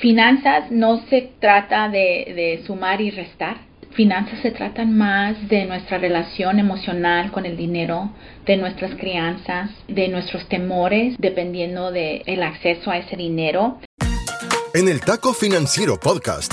finanzas no se trata de, sumar y restar. Finanzas se tratan más de nuestra relación emocional con el dinero, de nuestras crianzas, de nuestros temores, dependiendo del el acceso a ese dinero. En el Taco Financiero Podcast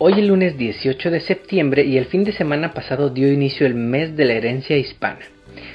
Hoy es lunes 18 de septiembre y el fin de semana pasado dio inicio el mes de la herencia hispana.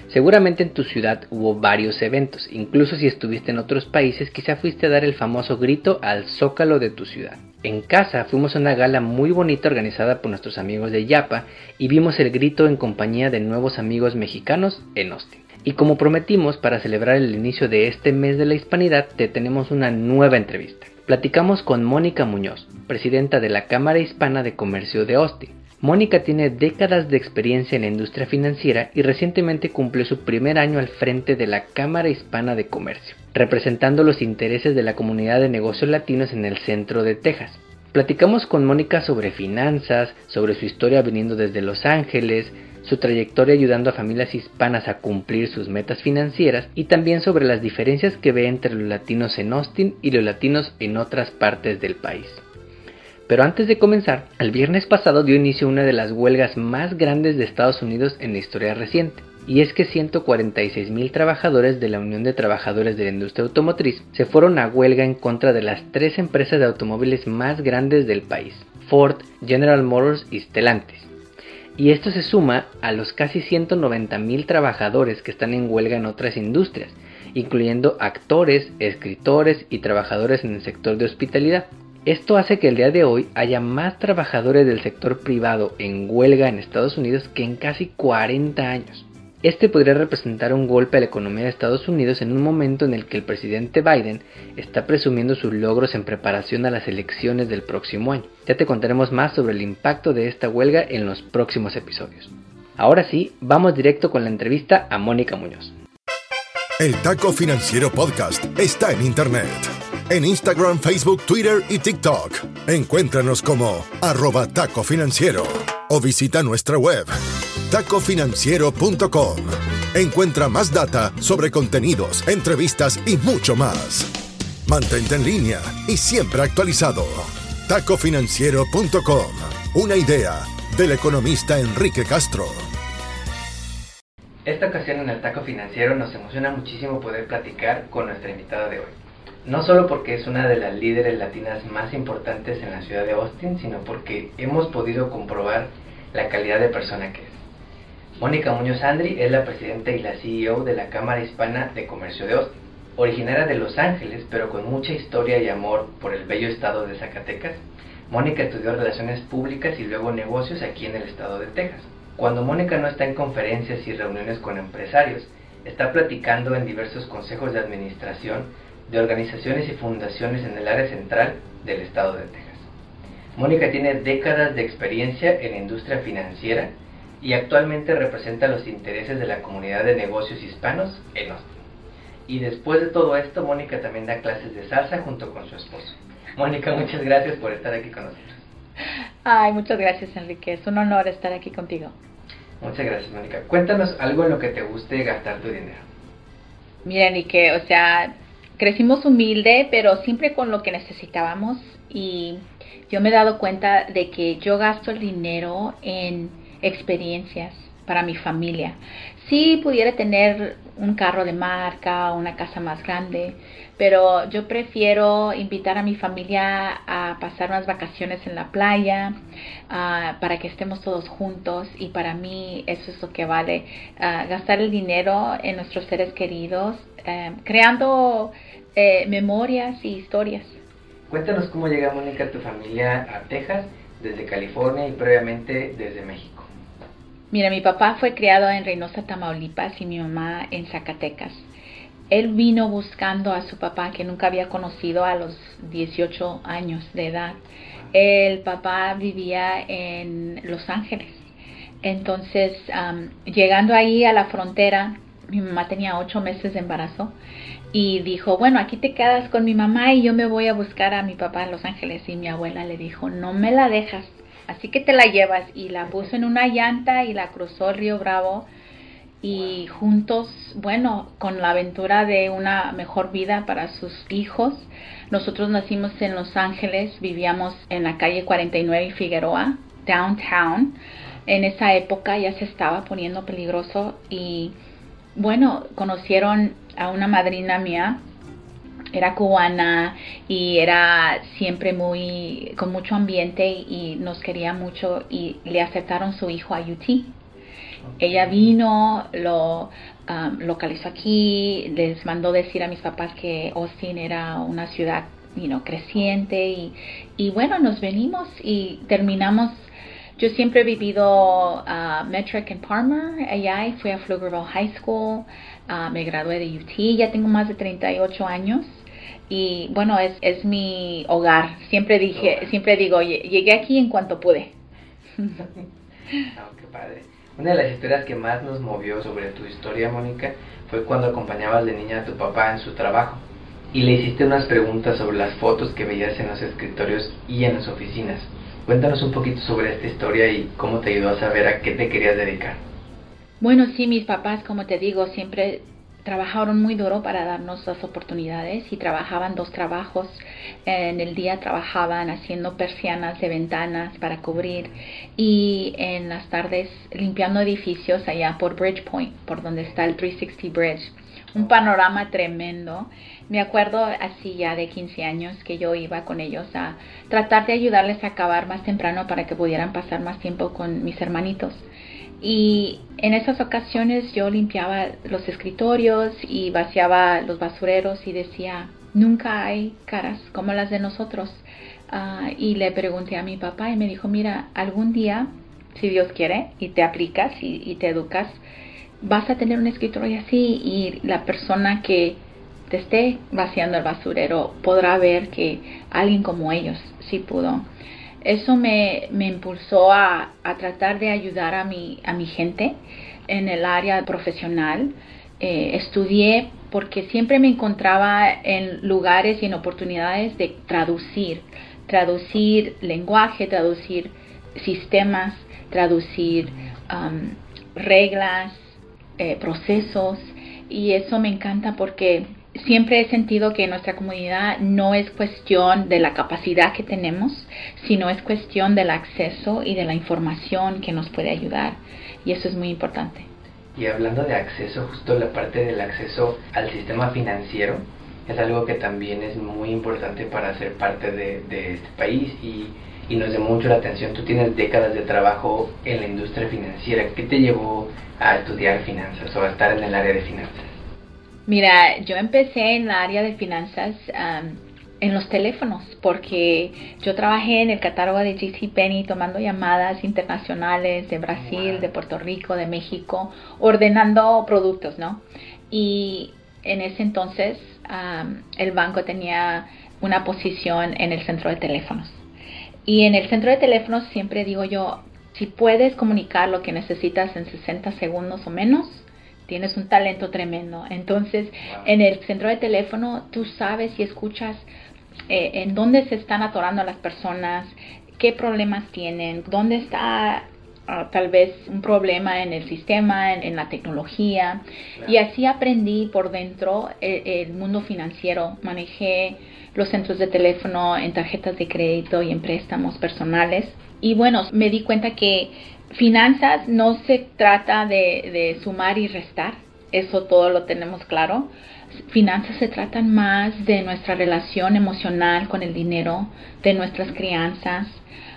Seguramente en tu ciudad hubo varios eventos, incluso si estuviste en otros países quizá fuiste a dar el famoso grito al zócalo de tu ciudad. En casa fuimos a una gala muy bonita organizada por nuestros amigos de Yapa y vimos el grito en compañía de nuevos amigos mexicanos en Austin. Y como prometimos, para celebrar el inicio de este mes de la hispanidad, te tenemos una nueva entrevista. Platicamos con Mónica Muñoz, presidenta de la Cámara Hispana de Comercio de Austin. Mónica tiene décadas de experiencia en la industria financiera y recientemente cumplió su primer año al frente de la Cámara Hispana de Comercio, representando los intereses de la comunidad de negocios latinos en el centro de Texas. Platicamos con Mónica sobre finanzas, sobre su historia viniendo desde Los Ángeles, su trayectoria ayudando a familias hispanas a cumplir sus metas financieras y también sobre las diferencias que ve entre los latinos en Austin y los latinos en otras partes del país. Pero antes de comenzar, el viernes pasado dio inicio una de las huelgas más grandes de Estados Unidos en la historia reciente. Y es que 146 mil trabajadores de la Unión de Trabajadores de la Industria Automotriz se fueron a huelga en contra de las tres empresas de automóviles más grandes del país, Ford, General Motors y Stellantis y esto se suma a los casi 190 mil trabajadores que están en huelga en otras industrias, incluyendo actores, escritores y trabajadores en el sector de hospitalidad. Esto hace que el día de hoy haya más trabajadores del sector privado en huelga en Estados Unidos que en casi 40 años. Este podría representar un golpe a la economía de Estados Unidos en un momento en el que el presidente Biden está presumiendo sus logros en preparación a las elecciones del próximo año. Ya te contaremos más sobre el impacto de esta huelga en los próximos episodios. Ahora sí, vamos directo con la entrevista a Mónica Muñoz. El Taco Financiero Podcast está en Internet. En Instagram, Facebook, Twitter y TikTok. Encuéntranos como arroba taco financiero o visita nuestra web tacofinanciero.com. Encuentra más data sobre contenidos, entrevistas y mucho más. Mantente en línea y siempre actualizado. tacofinanciero.com. Una idea del economista Enrique Castro. Esta ocasión en el Taco Financiero nos emociona muchísimo poder platicar con nuestra invitada de hoy. No solo porque es una de las líderes latinas más importantes en la ciudad de Austin, sino porque hemos podido comprobar la calidad de persona que es. Mónica Muñoz Andri es la presidenta y la CEO de la Cámara Hispana de Comercio de Austin. Originaria de Los Ángeles, pero con mucha historia y amor por el bello estado de Zacatecas, Mónica estudió Relaciones Públicas y luego Negocios aquí en el estado de Texas. Cuando Mónica no está en conferencias y reuniones con empresarios, está platicando en diversos consejos de administración de organizaciones y fundaciones en el área central del estado de Texas. Mónica tiene décadas de experiencia en la industria financiera y actualmente representa los intereses de la comunidad de negocios hispanos en Austin. Y después de todo esto, Mónica también da clases de salsa junto con su esposo. Mónica, muchas gracias por estar aquí con nosotros. Ay, muchas gracias, Enrique. Es un honor estar aquí contigo. Muchas gracias, Mónica. Cuéntanos algo en lo que te guste gastar tu dinero. Mira, Enrique, o sea, crecimos humilde, pero siempre con lo que necesitábamos. Y yo me he dado cuenta de que yo gasto el dinero en experiencias para mi familia. Si pudiera tener un carro de marca, una casa más grande, pero yo prefiero invitar a mi familia a pasar unas vacaciones en la playa ah, para que estemos todos juntos y para mí eso es lo que vale, ah, gastar el dinero en nuestros seres queridos, eh, creando eh, memorias y historias. Cuéntanos cómo llega Mónica tu familia a Texas desde California y previamente desde México. Mira, mi papá fue criado en Reynosa, Tamaulipas y mi mamá en Zacatecas. él vino buscando a su papá que nunca había conocido a los 18 años de edad. El papá vivía en Los Ángeles. Entonces, llegando ahí a la frontera, mi mamá tenía ocho meses de embarazo y dijo, bueno, aquí te quedas con mi mamá y yo me voy a buscar a mi papá en Los Ángeles. Y mi abuela le dijo, no me la dejas, así que te la llevas. Y la puso en una llanta y la cruzó río Bravo. Y juntos, bueno, con la aventura de una mejor vida para sus hijos. Nosotros nacimos en Los Ángeles, vivíamos en la calle 49 y Figueroa, downtown. En esa época ya se estaba poniendo peligroso y bueno, conocieron a una madrina mía, era cubana y era siempre muy con mucho ambiente y nos quería mucho y le aceptaron su hijo a UT. Ella vino, lo um, localizó aquí, les mandó decir a mis papás que Austin era una ciudad creciente y, y bueno, nos venimos y terminamos. Yo siempre he vivido uh, Metric en Palmer, allá, y fui a Pflugerville High School, uh, me gradué de UT, ya tengo más de 38 años y bueno, es, es mi hogar. Siempre dije, siempre digo, llegué aquí en cuanto pude. qué padre. Una de las historias que más nos movió sobre tu historia, Mónica, fue cuando acompañabas de niña a tu papá en su trabajo y le hiciste unas preguntas sobre las fotos que veías en los escritorios y en las oficinas. Cuéntanos un poquito sobre esta historia y cómo te ayudó a saber a qué te querías dedicar. Bueno, sí, mis papás, como te digo, siempre trabajaron muy duro para darnos las oportunidades y trabajaban dos trabajos. En el día trabajaban haciendo persianas de ventanas para cubrir y en las tardes limpiando edificios allá por Bridgepoint, por donde está el 360 Bridge un panorama tremendo. Me acuerdo así ya de 15 años que yo iba con ellos a tratar de ayudarles a acabar más temprano para que pudieran pasar más tiempo con mis hermanitos. Y en esas ocasiones yo limpiaba los escritorios y vaciaba los basureros y decía, nunca hay caras como las de nosotros. Ah, y le pregunté a mi papá y me dijo, mira, algún día, si Dios quiere, y te aplicas y te educas, vas a tener un escritorio así y la persona que te esté vaciando el basurero podrá ver que alguien como ellos sí pudo. Eso me, me impulsó a, a, tratar de ayudar a mi, a mi gente en el área profesional. Eh, estudié porque siempre me encontraba en lugares y en oportunidades de traducir, traducir lenguaje, traducir sistemas, traducir um, reglas, eh, procesos y eso me encanta porque siempre he sentido que nuestra comunidad no es cuestión de la capacidad que tenemos, sino es cuestión del acceso y de la información que nos puede ayudar y eso es muy importante. Y hablando de acceso, justo la parte del acceso al sistema financiero es algo que también es muy importante para ser parte de, este país y y nos llamó mucho la atención. Tú tienes décadas de trabajo en la industria financiera. ¿Qué te llevó a estudiar finanzas o a estar en el área de finanzas? Mira, yo empecé en la área de finanzas en los teléfonos porque yo trabajé en el catálogo de JCPenney tomando llamadas internacionales de Brasil, de Puerto Rico, de México, ordenando productos, ¿no? Y en ese entonces el banco tenía una posición en el centro de teléfonos. Y en el centro de teléfonos siempre digo yo, si puedes comunicar lo que necesitas en 60 segundos o menos, tienes un talento tremendo. Entonces, en el centro de teléfono tú sabes y escuchas eh, en dónde se están atorando las personas, qué problemas tienen, dónde está ah, tal vez un problema en el sistema, en, la tecnología. Y así aprendí por dentro eh, el mundo financiero. Manejé los centros de teléfono en tarjetas de crédito y en préstamos personales. Y bueno, me di cuenta que finanzas no se trata de, sumar y restar, eso todo lo tenemos claro. Finanzas se tratan más de nuestra relación emocional con el dinero, de nuestras crianzas,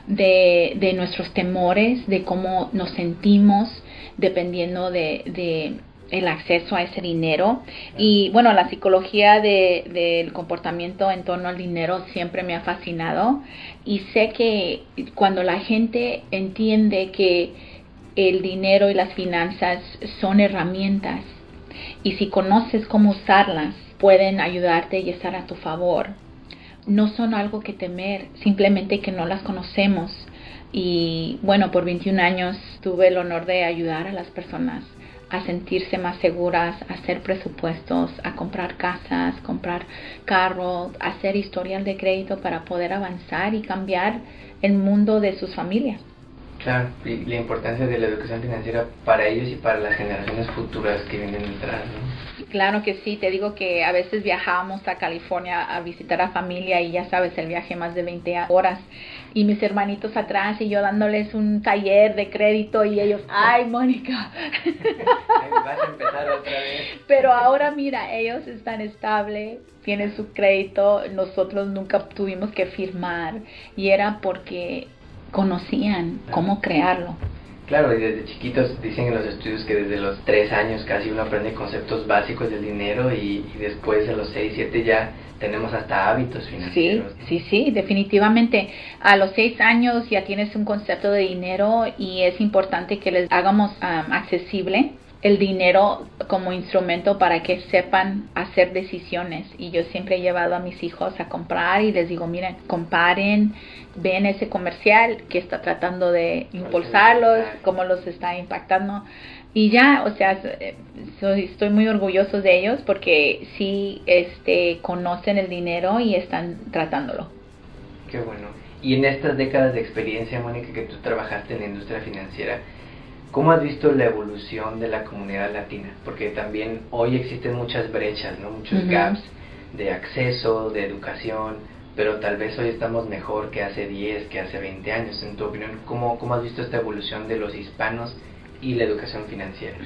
de, de nuestros temores, de cómo nos sentimos dependiendo de el acceso a ese dinero y bueno la psicología del comportamiento en torno al dinero siempre me ha fascinado y sé que cuando la gente entiende que el dinero y las finanzas son herramientas y si conoces cómo usarlas, pueden ayudarte y estar a tu favor. No son algo que temer, simplemente que no las conocemos. Y bueno, por 21 años tuve el honor de ayudar a las personas a sentirse más seguras, a hacer presupuestos, a comprar casas, comprar carros, hacer historial de crédito para poder avanzar y cambiar el mundo de sus familias. Claro, y la importancia de la educación financiera para ellos y para las generaciones futuras que vienen detrás. Claro que sí, te digo que a veces viajábamos a California a visitar a familia y ya sabes, el viaje más de 20 horas y mis hermanitos atrás y yo dándoles un taller de crédito y ellos, ay Mónica. Vas a empezar otra vez. Pero ahora mira, ellos están estables, tienen su crédito, nosotros nunca tuvimos que firmar y era porque conocían cómo crearlo. Claro, y desde chiquitos dicen en los estudios que desde los tres años casi uno aprende conceptos básicos del dinero y, después a los seis, siete ya tenemos hasta hábitos financieros. Sí, sí, sí, definitivamente. A los seis años ya tienes un concepto de dinero y es importante que les hagamos accesible el dinero como instrumento para que sepan hacer decisiones. Y yo siempre he llevado a mis hijos a comprar y les digo, miren, comparen, ven ese comercial que está tratando de impulsarlos, cómo los está impactando. Y ya, o sea, soy, estoy muy orgulloso de ellos porque sí este, conocen el dinero y están tratándolo. Qué bueno. Y en estas décadas de experiencia, Mónica, que tú trabajaste en la industria financiera, ¿Cómo has visto la evolución de la comunidad latina? Porque también hoy existen muchas brechas, ¿no? muchos gaps de acceso, de educación, pero tal vez hoy estamos mejor que hace 10, que hace 20 años. En tu opinión, ¿cómo, cómo has visto esta evolución de los hispanos y la educación financiera?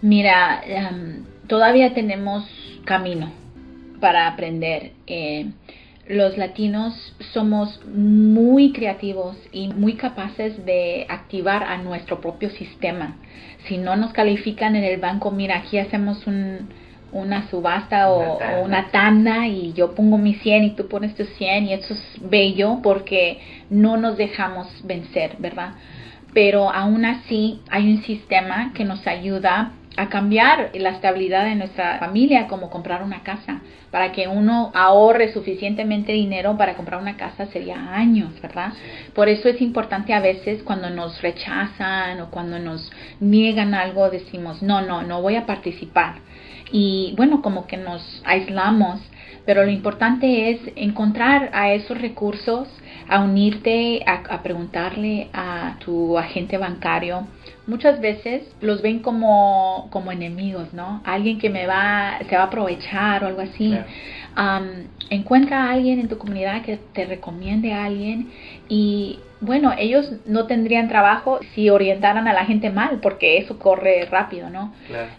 Mira, em, todavía tenemos camino para aprender. Eh, los latinos somos muy creativos y muy capaces de activar a nuestro propio sistema. Si no nos califican en el banco, mira, aquí hacemos un, una subasta o, una tanda y yo pongo mi 100 y tú pones tu 100 y eso es bello porque no nos dejamos vencer, ¿verdad? Pero aún así hay un sistema que nos ayuda a cambiar la estabilidad de nuestra familia, como comprar una casa. Para que uno ahorre suficientemente dinero para comprar una casa sería años, ¿verdad? Por eso es importante a veces cuando nos rechazan o cuando nos niegan algo, decimos, no, no, no voy a participar. Y bueno, como que nos aislamos, pero lo importante es encontrar a esos recursos, a unirte, a, a preguntarle a tu agente bancario, muchas veces los ven como, como enemigos, ¿no? Alguien que me va, se va a aprovechar o algo así. encuentra a alguien en tu comunidad que te recomiende a alguien y bueno, ellos no tendrían trabajo si orientaran a la gente mal, porque eso corre rápido, ¿no?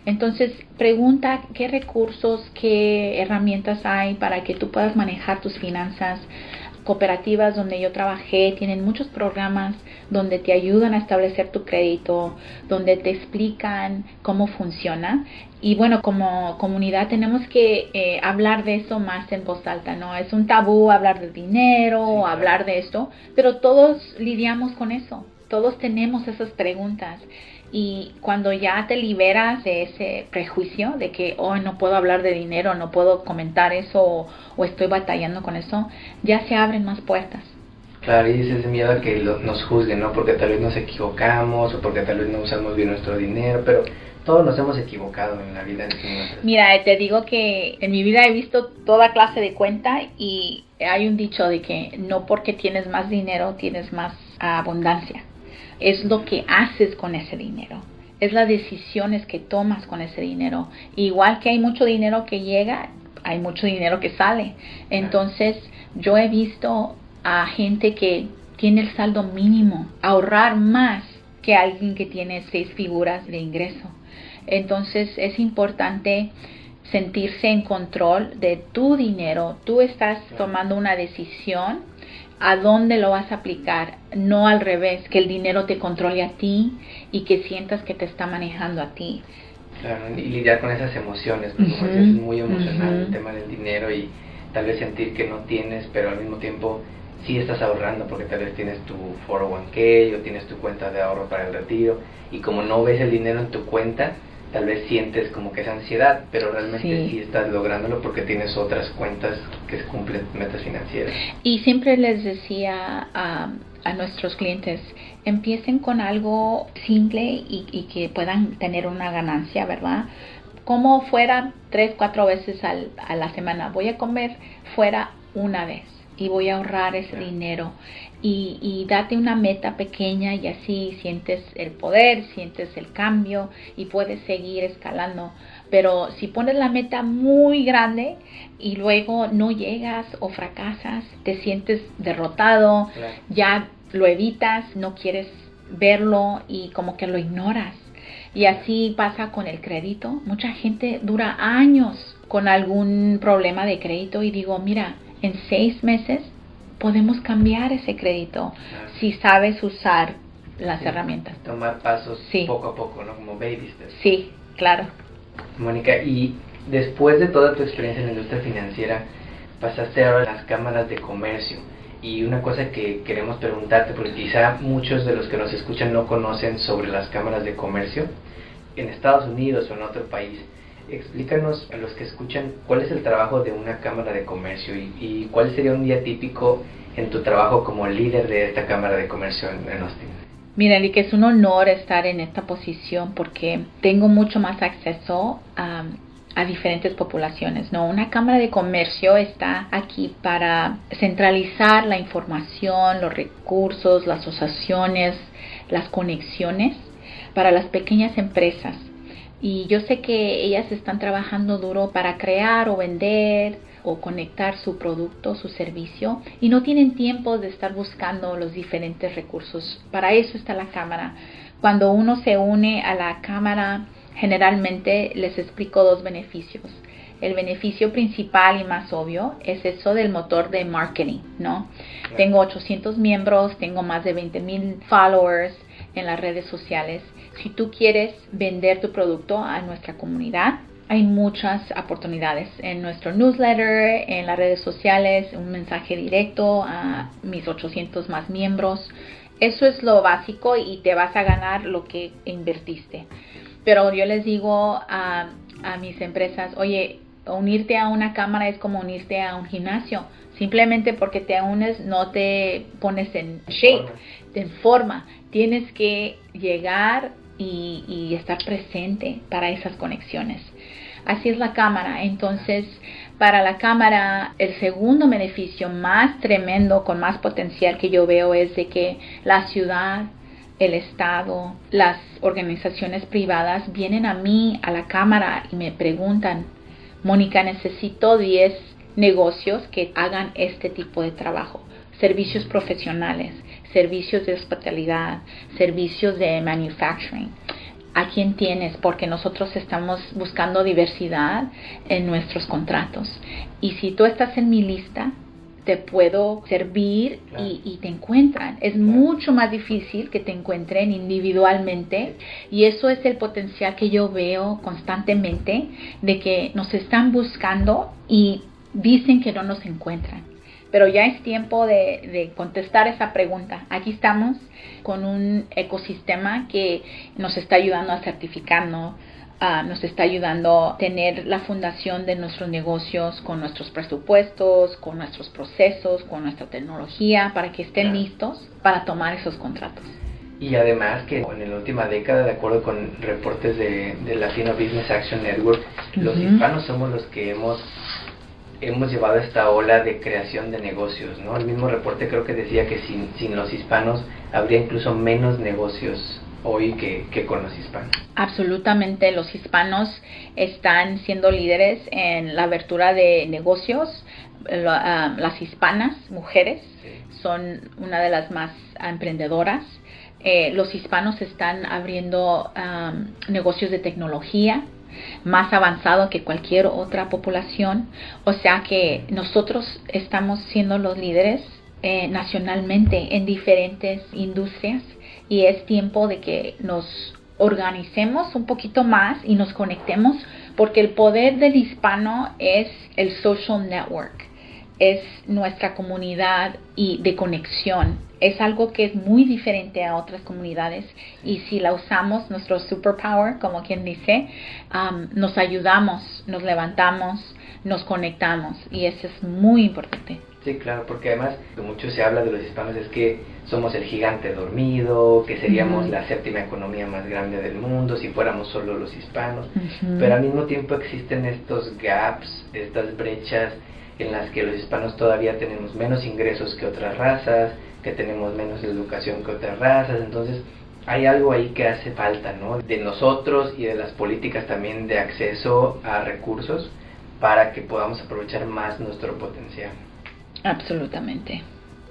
Entonces, pregunta qué recursos, qué herramientas hay para que tú puedas manejar tus finanzas cooperativas donde yo trabajé tienen muchos programas donde te ayudan a establecer tu crédito, donde te explican cómo funciona. Y bueno, como comunidad tenemos que eh, hablar de eso más en voz alta, ¿no? Es un tabú hablar de dinero, hablar de esto, pero todos lidiamos con eso, todos tenemos esas preguntas. Y cuando ya te liberas de ese prejuicio de que, oh, no puedo hablar de dinero, no puedo comentar eso o, estoy batallando con eso, ya se abren más puertas. Claro, y ese miedo a que nos juzguen, ¿no? Porque tal vez nos equivocamos o porque tal vez no usamos bien nuestro dinero, pero todos nos hemos equivocado en la vida. Mira, te digo que en mi vida he visto toda clase de cuenta y hay un dicho de que no porque tienes más dinero tienes más abundancia es lo que haces con ese dinero, es las decisiones que tomas con ese dinero. Igual que hay mucho dinero que llega, hay mucho dinero que sale. Entonces yo he visto a gente que tiene el saldo mínimo ahorrar más que alguien que tiene seis figuras de ingreso. Entonces es importante sentirse en control de tu dinero. Tú estás tomando una decisión a dónde lo vas a aplicar, no al revés, que el dinero te controle a ti y que sientas que te está manejando a ti. Claro, y lidiar con esas emociones, porque es muy emocional el tema del dinero y tal vez sentir que no tienes, pero al mismo tiempo sí estás ahorrando porque tal vez tienes tu 401k o tienes tu cuenta de ahorro para el retiro y como no ves el dinero en tu cuenta, tal vez sientes como que esa ansiedad, pero realmente sí, estás lográndolo porque tienes otras cuentas que cumplen metas financieras. Y siempre les decía a, a nuestros clientes, empiecen con algo simple y, y, que puedan tener una ganancia, ¿verdad? Como fuera tres, cuatro veces al, a la semana. Voy a comer fuera una vez y voy a ahorrar ese dinero y, y, date una meta pequeña y así sientes el poder, sientes el cambio y puedes seguir escalando. Pero si pones la meta muy grande y luego no llegas o fracasas, te sientes derrotado, ya lo evitas, no quieres verlo y como que lo ignoras. Y así pasa con el crédito. Mucha gente dura años con algún problema de crédito y digo, mira, en seis meses podemos cambiar ese crédito si sabes usar las herramientas. Tomar pasos poco a poco, ¿no? Como baby steps. Sí, claro. Mónica, y después de toda tu experiencia en la industria financiera, pasaste ahora a las cámaras de comercio. Y una cosa que queremos preguntarte, porque quizá muchos de los que nos escuchan no conocen sobre las cámaras de comercio, en Estados Unidos o en otro país, explícanos a los que escuchan cuál es el trabajo de una cámara de comercio y, cuál sería un día típico en tu trabajo como líder de esta cámara de comercio en, Austin. Mira, que es un honor estar en esta posición porque tengo mucho más acceso a, a, diferentes poblaciones. No, una cámara de comercio está aquí para centralizar la información, los recursos, las asociaciones, las conexiones para las pequeñas empresas y yo sé que ellas están trabajando duro para crear o vender o conectar su producto, su servicio y no tienen tiempo de estar buscando los diferentes recursos. Para eso está la cámara. Cuando uno se une a la cámara, generalmente les explico dos beneficios. El beneficio principal y más obvio es eso del motor de marketing, ¿no? Tengo 800 miembros, tengo más de 20 mil followers en las redes sociales si tú quieres vender tu producto a nuestra comunidad, hay muchas oportunidades en nuestro newsletter, en las redes sociales, un mensaje directo a mis 800 más miembros. Eso es lo básico y te vas a ganar lo que invertiste. Pero yo les digo a, a mis empresas, oye, unirte a una cámara es como unirte a un gimnasio. Simplemente porque te unes no te pones en shape, en forma. Tienes que llegar y, estar presente para esas conexiones. Así es la cámara. Entonces, para la cámara, el segundo beneficio más tremendo, con más potencial que yo veo es de que la ciudad, el Estado, las organizaciones privadas vienen a mí, a la cámara, y me preguntan, Mónica, necesito 10 negocios que hagan este tipo de trabajo, servicios profesionales servicios de hospitalidad, servicios de manufacturing. ¿A quién tienes? Porque nosotros estamos buscando diversidad en nuestros contratos. Y si tú estás en mi lista, te puedo servir y, te encuentran. Es mucho más difícil que te encuentren individualmente y eso es el potencial que yo veo constantemente de que nos están buscando y dicen que no nos encuentran pero ya es tiempo de, contestar esa pregunta. Aquí estamos con un ecosistema que nos está ayudando a certificarnos, nos está ayudando a tener la fundación de nuestros negocios con nuestros presupuestos, con nuestros procesos, con nuestra tecnología, para que estén listos para tomar esos contratos. Y además que en la última década, de acuerdo con reportes de, Latino Business Action Network, los hispanos somos los que hemos hemos llevado esta ola de creación de negocios, ¿no? El mismo reporte creo que decía que sin, sin los hispanos habría incluso menos negocios hoy que, que, con los hispanos. Absolutamente, los hispanos están siendo líderes en la abertura de negocios. Ah, las hispanas, mujeres, son una de las más emprendedoras. Eh, los hispanos están abriendo negocios de tecnología, más avanzado que cualquier otra población. O sea que nosotros estamos siendo los líderes eh, nacionalmente en diferentes industrias y es tiempo de que nos organicemos un poquito más y nos conectemos porque el poder del hispano es el social network. es nuestra comunidad y de conexión. Es algo que es muy diferente a otras comunidades y si la usamos, nuestro superpower, como quien dice, um, nos ayudamos, nos levantamos, nos conectamos y eso es muy importante. Sí, claro, porque además mucho se habla de los hispanos es que somos el gigante dormido, que seríamos la séptima economía más grande del mundo si fuéramos solo los hispanos, pero al mismo tiempo existen estos gaps, estas brechas en las que los hispanos todavía tenemos menos ingresos que otras razas, que tenemos menos educación que otras razas, entonces hay algo ahí que hace falta, ¿no? De nosotros y de las políticas también de acceso a recursos para que podamos aprovechar más nuestro potencial. Absolutamente.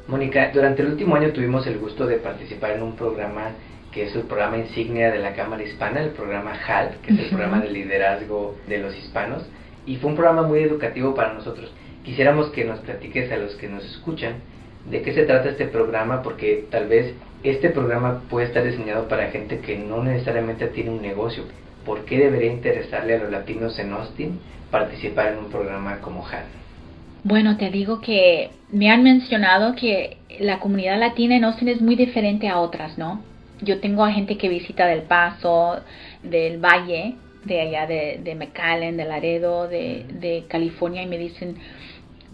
Mónica, durante el último año tuvimos el gusto de participar en un programa que es el programa insignia de la Cámara Hispana, el programa HAL, que es el programa de liderazgo de los hispanos, y fue un programa muy educativo para nosotros. Quisiéramos que nos platiques a los que nos escuchan de qué se trata este programa, porque tal vez este programa puede estar diseñado para gente que no necesariamente tiene un negocio. ¿Por qué debería interesarle a los latinos en Austin participar en un programa como HAL? Bueno, te digo que me han mencionado que la comunidad latina en Austin es muy diferente a otras, ¿no? Yo tengo a gente que visita del Paso, del Valle, de allá de, de McAllen, de Laredo, de, de California, y me dicen,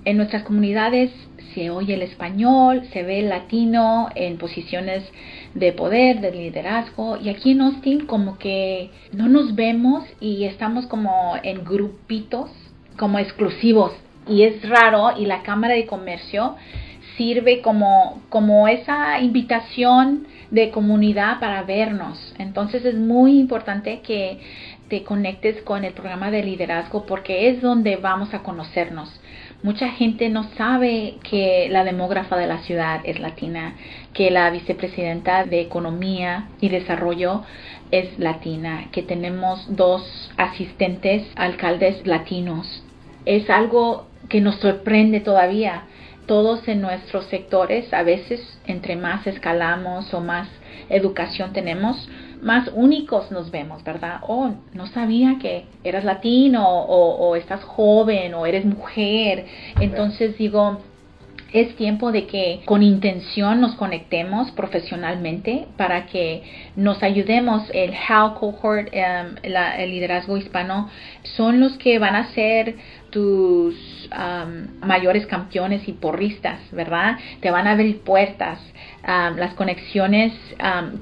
en nuestras comunidades se oye el español, se ve el latino en posiciones de poder, de liderazgo, y aquí en Austin como que no nos vemos y estamos como en grupitos, como exclusivos y es raro y la Cámara de Comercio sirve como, como esa invitación de comunidad para vernos. Entonces es muy importante que te conectes con el programa de liderazgo porque es donde vamos a conocernos. Mucha gente no sabe que la demógrafa de la ciudad es latina, que la vicepresidenta de Economía y Desarrollo es latina, que tenemos dos asistentes alcaldes latinos. Es algo que nos sorprende todavía. Todos en nuestros sectores, a veces entre más escalamos o más educación tenemos, más únicos nos vemos, ¿verdad? Oh, no sabía que eras latino o, o estás joven o eres mujer. Entonces digo, es tiempo de que con intención nos conectemos profesionalmente para que nos ayudemos. El HAL Cohort, em, el liderazgo hispano, son los que van a ser tus mayores campeones y porristas, ¿verdad? Te van a abrir puertas, las conexiones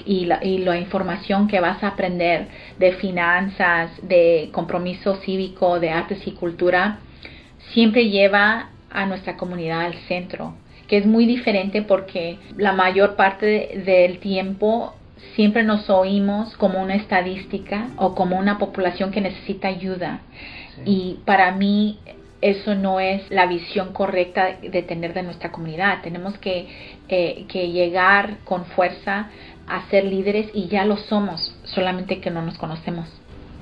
y, la, y la información que vas a aprender de finanzas, de compromiso cívico, de artes y cultura, siempre lleva a nuestra comunidad al centro, que es muy diferente porque la mayor parte del tiempo siempre nos oímos como una estadística o como una población que necesita ayuda. Y para mí eso no es la visión correcta de tener de nuestra comunidad. Tenemos que, eh, que llegar con fuerza a ser líderes y ya lo somos, solamente que no nos conocemos.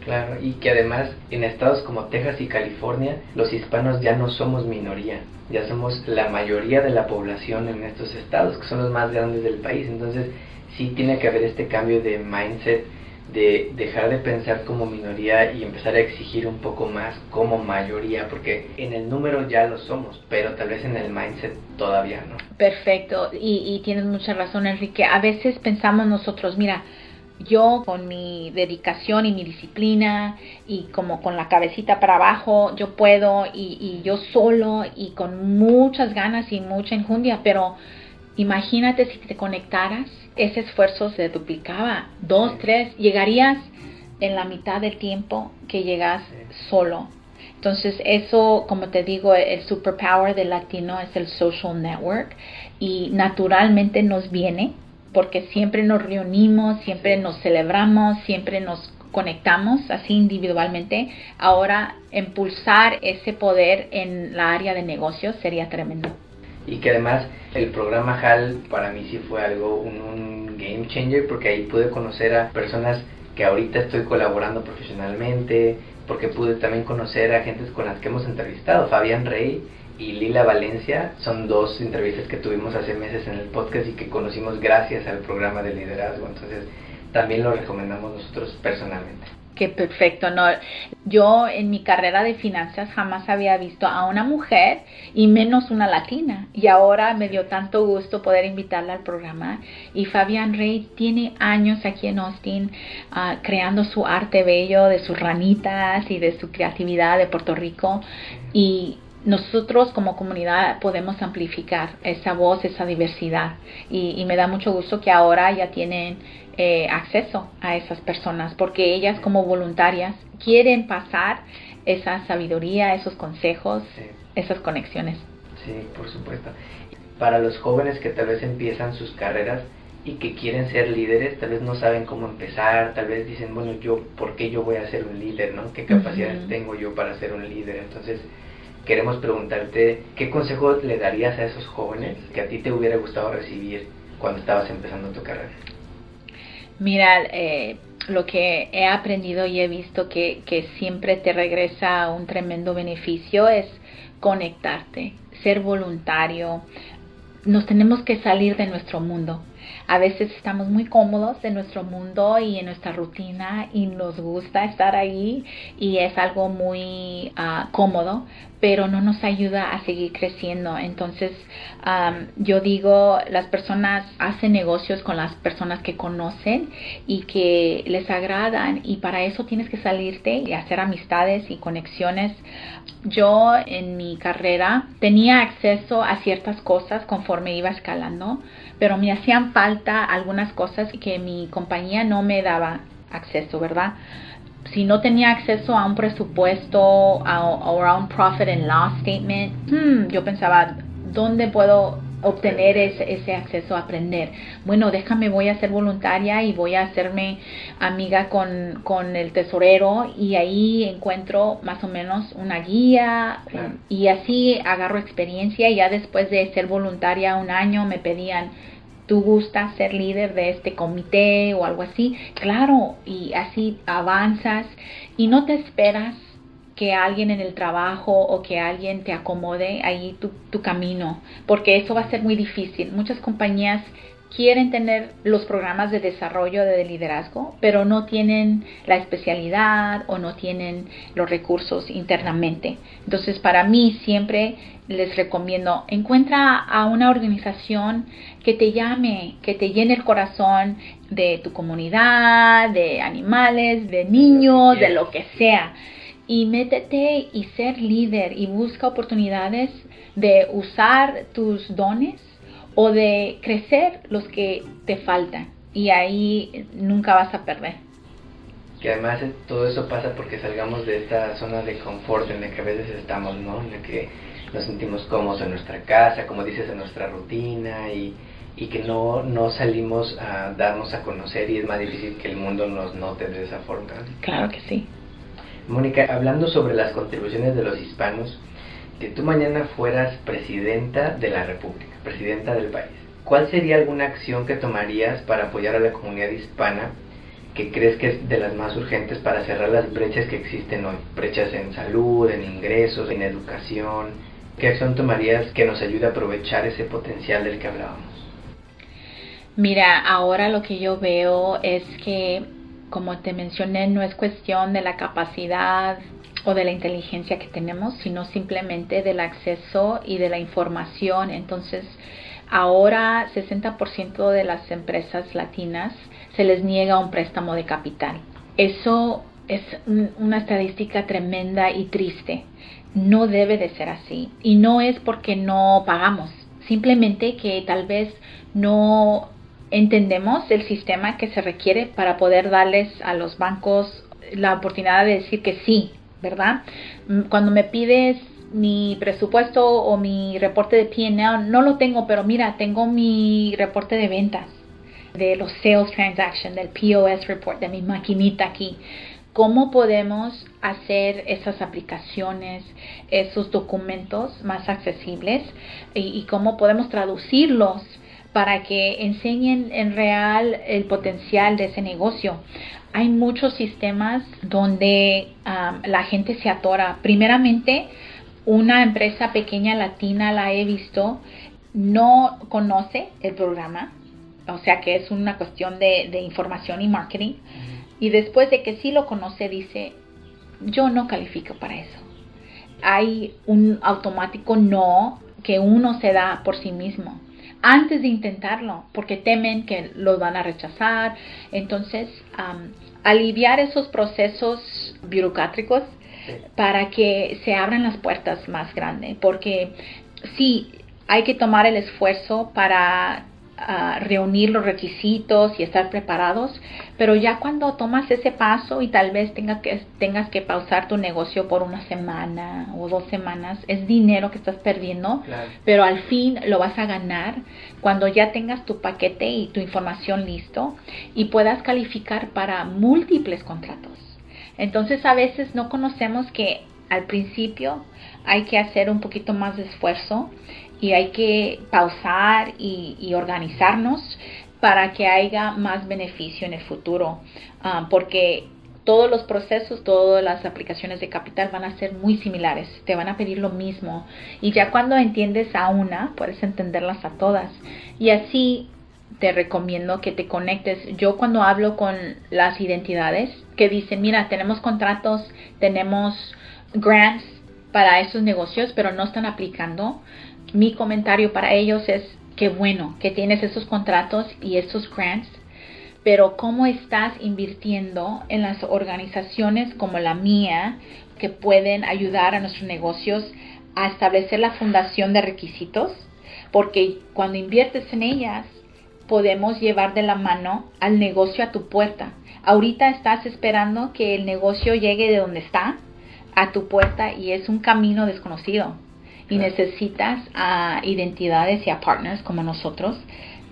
Claro, y que además en estados como Texas y California los hispanos ya no somos minoría, ya somos la mayoría de la población en estos estados, que son los más grandes del país. Entonces sí tiene que haber este cambio de mindset, de dejar de pensar como minoría y empezar a exigir un poco más como mayoría, porque en el número ya lo somos, pero tal vez en el mindset todavía no. Perfecto, y, y tienes mucha razón Enrique. A veces pensamos nosotros, mira, yo con mi dedicación y mi disciplina y como con la cabecita para abajo, yo puedo y, y, yo solo y con muchas ganas y mucha enjundia, pero imagínate si te conectaras, ese esfuerzo se duplicaba, dos, tres, llegarías en la mitad del tiempo que llegas solo. Entonces eso, como te digo, el superpower del latino es el social network y naturalmente nos viene porque siempre nos reunimos, siempre nos celebramos, siempre nos conectamos así individualmente. Ahora, impulsar ese poder en la área de negocios sería tremendo. Y que además el programa HAL para mí sí fue algo, un, game changer, porque ahí pude conocer a personas que ahorita estoy colaborando profesionalmente, porque pude también conocer a gentes con las que hemos entrevistado, Fabián Rey y Lila Valencia son dos entrevistas que tuvimos hace meses en el podcast y que conocimos gracias al programa de liderazgo. Entonces, también lo recomendamos nosotros personalmente. Qué perfecto, no. Yo en mi carrera de finanzas jamás había visto a una mujer y menos una latina. Y ahora me dio tanto gusto poder invitarla al programa. Y Fabián Rey tiene años aquí en Austin ah, creando su arte bello de sus ranitas y de su creatividad de Puerto Rico. Y nosotros como comunidad podemos amplificar esa voz, esa diversidad. Y, y me da mucho gusto que ahora ya tienen eh, acceso a esas personas, porque ellas como voluntarias quieren pasar esa sabiduría, esos consejos, esas conexiones. Sí, por supuesto. Para los jóvenes que tal vez empiezan sus carreras y que quieren ser líderes, tal vez no saben cómo empezar, tal vez dicen, bueno, yo, ¿por qué yo voy a ser un líder? ¿no? ¿Qué capacidades tengo yo para ser un líder? Entonces, queremos preguntarte, ¿qué consejo le darías a esos jóvenes que a ti te hubiera gustado recibir cuando estabas empezando tu carrera? Mira, eh, lo que he aprendido y he visto que, siempre te regresa un tremendo beneficio es conectarte, ser voluntario. Nos tenemos que salir de nuestro mundo. A veces estamos muy cómodos en nuestro mundo y en nuestra rutina y nos gusta estar ahí y es algo muy uh, cómodo, pero no nos ayuda a seguir creciendo. Entonces, yo digo, las personas hacen negocios con las personas que conocen y que les agradan y para eso tienes que salirte y hacer amistades y conexiones. Yo en mi carrera tenía acceso a ciertas cosas conforme iba escalando, pero me hacían falta algunas cosas que mi compañía no me daba acceso, ¿verdad? Si no tenía acceso a un presupuesto o a, un profit and loss statement, hmm, yo pensaba, ¿dónde puedo obtener ese, ese, acceso a aprender? Bueno, déjame, voy a ser voluntaria y voy a hacerme amiga con, con el tesorero y ahí encuentro más o menos una guía y así agarro experiencia y ya después de ser voluntaria un año me pedían tú gustas ser líder de este comité o algo así, claro, y así avanzas y no te esperas que alguien en el trabajo o que alguien te acomode ahí tu, tu camino, porque eso va a ser muy difícil. Muchas compañías quieren tener los programas de desarrollo de liderazgo, pero no tienen la especialidad o no tienen los recursos internamente. Entonces, para mí siempre les recomiendo, encuentra a una organización que te llame, que te llene el corazón de tu comunidad, de animales, de niños, de lo que sea. Y métete y ser líder y busca oportunidades de usar tus dones o de crecer los que te faltan y ahí nunca vas a perder. Que además todo eso pasa porque salgamos de esta zona de confort en la que a veces estamos, ¿no? En la que nos sentimos cómodos en nuestra casa, como dices, en nuestra rutina y, y que no, no salimos a darnos a conocer y es más difícil que el mundo nos note de esa forma. Claro que sí. Mónica, hablando sobre las contribuciones de los hispanos, que tú mañana fueras presidenta de la República, presidenta del país, ¿cuál sería alguna acción que tomarías para apoyar a la comunidad hispana que crees que es de las más urgentes para cerrar las brechas que existen hoy? Brechas en salud, en ingresos, en educación. ¿Qué acción tomarías que nos ayude a aprovechar ese potencial del que hablábamos? Mira, ahora lo que yo veo es que, como te mencioné, no es cuestión de la capacidad o de la inteligencia que tenemos, sino simplemente del acceso y de la información. Entonces, ahora 60% de las empresas latinas se les niega un préstamo de capital. Eso es una estadística tremenda y triste. No debe de ser así. Y no es porque no pagamos, simplemente que tal vez no entendemos el sistema que se requiere para poder darles a los bancos la oportunidad de decir que sí, ¿verdad? Mm, cuando me pides mi presupuesto o mi reporte de P&L, no lo tengo, pero mira, tengo mi reporte de ventas, de los sales transaction, del POS report, de mi maquinita aquí. ¿Cómo podemos hacer esas aplicaciones, esos documentos más accesibles y, y cómo podemos traducirlos para que enseñen en real el potencial de ese negocio? Hay muchos sistemas donde la gente se atora. Primeramente, una empresa pequeña latina, la he visto, no conoce el programa, o sea que es una cuestión de, información y marketing. Y después de que sí lo conoce, dice, yo no califico para eso. Hay un automático no que uno se da por sí mismo antes de intentarlo, porque temen que lo van a rechazar. Entonces, aliviar esos procesos burocráticos para que se abran las puertas más grandes, porque sí, hay que tomar el esfuerzo para reunir los requisitos y estar preparados, pero ya cuando tomas ese paso y tal vez tenga que, tengas que pausar tu negocio por una semana o dos semanas, es dinero que estás perdiendo, pero al fin lo vas a ganar cuando ya tengas tu paquete y tu información listo y puedas calificar para múltiples contratos. Entonces a veces no conocemos que al principio hay que hacer un poquito más de esfuerzo y hay que pausar y, organizarnos para que haya más beneficio en el futuro, ah, porque todos los procesos, todas las aplicaciones de capital van a ser muy similares, te van a pedir lo mismo y ya cuando entiendes a una, puedes entenderlas a todas y así te recomiendo que te conectes. Yo cuando hablo con las identidades que dicen, mira, tenemos contratos, tenemos grants para esos negocios, pero no están aplicando, mi comentario para ellos es que bueno que tienes esos contratos y esos grants, pero cómo estás invirtiendo en las organizaciones como la mía que pueden ayudar a nuestros negocios a establecer la fundación de requisitos, porque cuando inviertes en ellas podemos llevar de la mano al negocio a tu puerta. Ahorita estás esperando que el negocio llegue de donde está a tu puerta y es un camino desconocido y necesitas a identidades y a partners como nosotros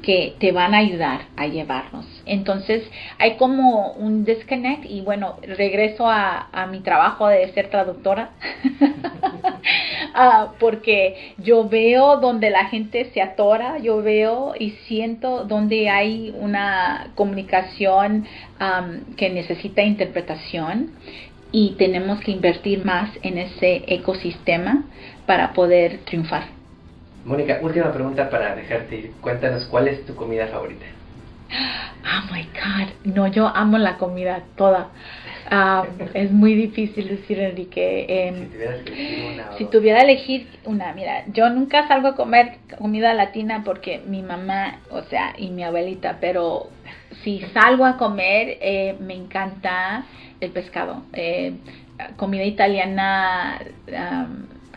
que te van a ayudar a llevarnos. Entonces hay como un disconnect y bueno, regreso a, mi trabajo de ser traductora ah, porque yo veo donde la gente se atora, yo veo y siento donde hay una comunicación que necesita interpretación y tenemos que invertir más en ese ecosistema para poder triunfar. Mónica, última pregunta para dejarte ir. Cuéntanos cuál es tu comida favorita. Oh my God, no, yo amo la comida toda. Ah, es muy difícil decir, Enrique. Eh, si una. Si tuviera que elegir una, mira, yo nunca salgo a comer comida latina porque mi mamá, o sea, y mi abuelita, pero si salgo a comer, eh, me encanta el pescado. Eh, comida italiana,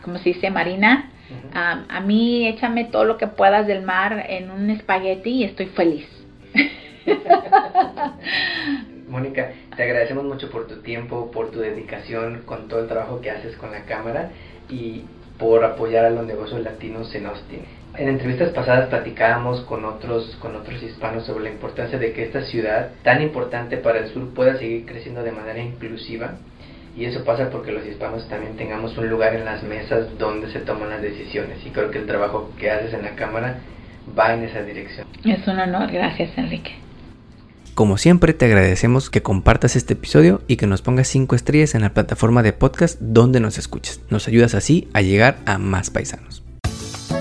como se dice, marina. a mí échame todo lo que puedas del mar en un espagueti y estoy feliz. Mónica, te agradecemos mucho por tu tiempo, por tu dedicación, con todo el trabajo que haces con la cámara y por apoyar a los negocios latinos en Austin. En entrevistas pasadas platicábamos con otros, con otros hispanos sobre la importancia de que esta ciudad tan importante para el sur pueda seguir creciendo de manera inclusiva y eso pasa porque los hispanos también tengamos un lugar en las mesas donde se toman las decisiones y creo que el trabajo que haces en la cámara va en esa dirección. Es un honor, gracias Enrique. Como siempre te agradecemos que compartas este episodio y que nos pongas 5 estrellas en la plataforma de podcast donde nos escuches. Nos ayudas así a llegar a más paisanos.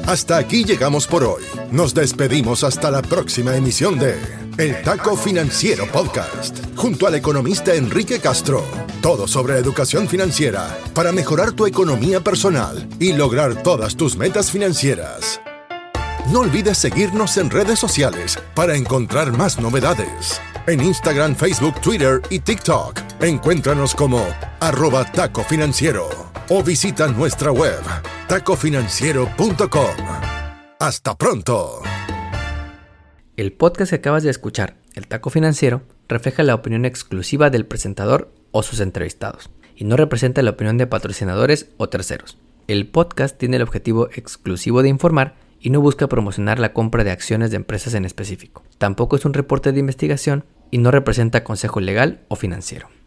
Hasta aquí llegamos por hoy. Nos despedimos hasta la próxima emisión de El Taco Financiero Podcast, junto al economista Enrique Castro. Todo sobre educación financiera para mejorar tu economía personal y lograr todas tus metas financieras. No olvides seguirnos en redes sociales para encontrar más novedades. En Instagram, Facebook, Twitter y TikTok. Encuéntranos como arroba taco financiero o visita nuestra web tacofinanciero.com. Hasta pronto. El podcast que acabas de escuchar, El Taco Financiero, refleja la opinión exclusiva del presentador o sus entrevistados y no representa la opinión de patrocinadores o terceros. El podcast tiene el objetivo exclusivo de informar y no busca promocionar la compra de acciones de empresas en específico. Tampoco es un reporte de investigación y no representa consejo legal o financiero.